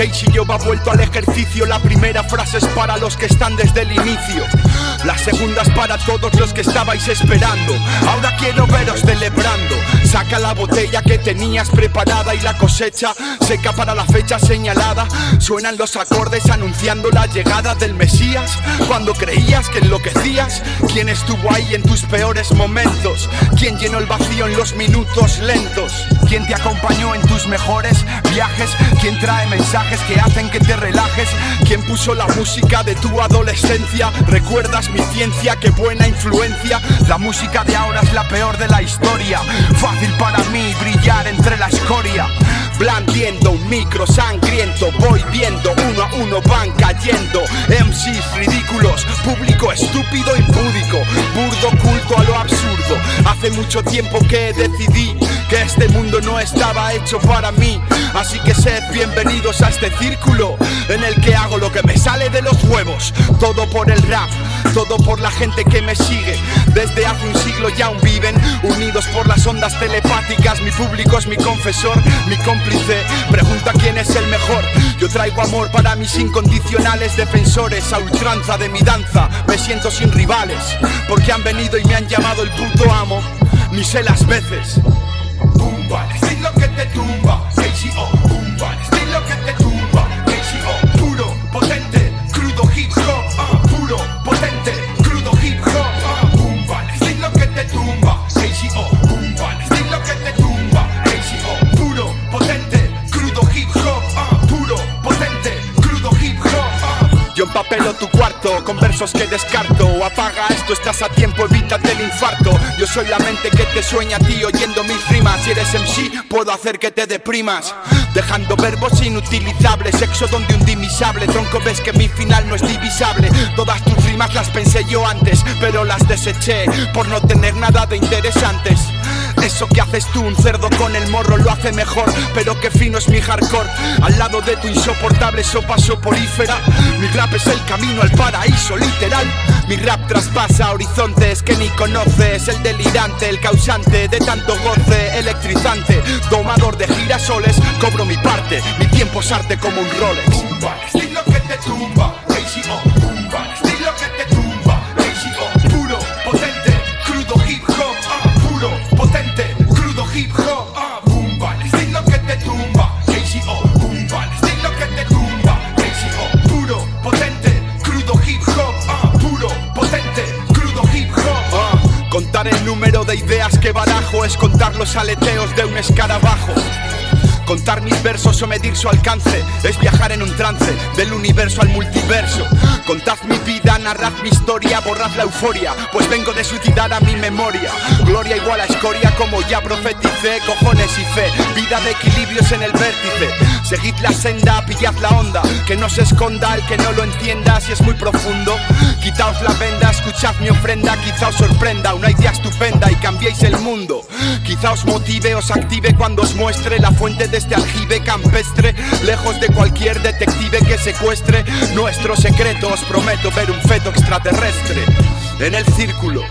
Casey yo va vuelto al ejercicio. La primera frase es para los que están desde el inicio. La segunda es para todos los que estabais esperando. Ahora quiero veros celebrando. Saca la botella que tenías preparada y la cosecha seca para la fecha señalada. Suenan los acordes anunciando la llegada del Mesías. Cuando creías que enloquecías, ¿quién estuvo ahí en tus peores momentos? ¿Quién llenó el vacío en los minutos lentos? ¿Quién te acompañó en tus mejores viajes? ¿Quién trae mensajes que hacen que te relajes? ¿Quién puso la música de tu adolescencia? ¿Recuerdas mi ciencia? ¡Qué buena influencia! La música de ahora es la peor de la historia. Fácil para mí brillar entre la escoria. Blandiendo un micro sangriento, voy viendo uno a uno van cayendo. MCs ridículos, público estúpido y púdico, burdo culto a lo absurdo. Hace mucho tiempo que decidí que este mundo no estaba hecho para mí. Así que sed bienvenidos a este círculo en el que hago lo que me sale de los huevos. Todo por el rap, todo por la gente que me sigue. Desde hace un siglo ya aún viven unidos por las ondas telepáticas. Mi público es mi confesor, mi cómplice. Pregunta quién es el mejor. Yo traigo amor para mis incondicionales defensores. A ultranza de mi danza, me siento sin rivales. Porque han venido y me han llamado el puto amo. Ni sé las veces. Yo empapelo tu cuarto con versos que descarto. Apaga esto, estás a tiempo, evítate el infarto. Yo soy la mente que te sueña a ti oyendo mis rimas. Si eres MC, puedo hacer que te deprimas. Dejando verbos inutilizables, sexo donde un dimisable. Tronco, ves que mi final no es divisable. Todas tus rimas las pensé yo antes, pero las deseché por no tener nada de interesantes. Eso que haces tú, un cerdo con el morro, lo hace mejor. Pero qué fino es mi hardcore. Al lado de tu insoportable sopa soporífera. Mi rap es el camino al paraíso, literal. Mi rap traspasa horizontes que ni conoces. El delirante, el causante de tanto goce, electrizante. Domador de girasoles, mi parte. Mi tiempo es arte como un Rolex. Pumba, estilo que te tumba, KCO, Pumba, estilo que te tumba, KCO, puro, potente, crudo hip hop, ah, puro, potente, crudo hip hop, ah, Pumba, estilo que te tumba, KCO, Pumba, estilo que te tumba, KCO, puro, potente, crudo hip hop, ah, puro, potente, crudo hip hop, Ah, contar el número de ideas que barajo es contar los aleteos de un escarabajo. Contar mis versos o medir su alcance es viajar en un trance del universo al multiverso. Contad mi vida, narrad mi historia, borrad la euforia, pues vengo de suicidar a mi memoria. Gloria igual a escoria como ya profeticé, cojones y fe, vida de equilibrios en el vértice. Seguid la senda, pillad la onda, que no se esconda el que no lo entienda si es muy profundo. Quitaos la venda, escuchad mi ofrenda, quizá os sorprenda una idea estupenda y cambiéis el mundo. Quizá os motive, os active cuando os muestre la fuente de este aljibe campestre, lejos de cualquier detective que secuestre nuestros secretos. Prometo ver un feto extraterrestre en el círculo.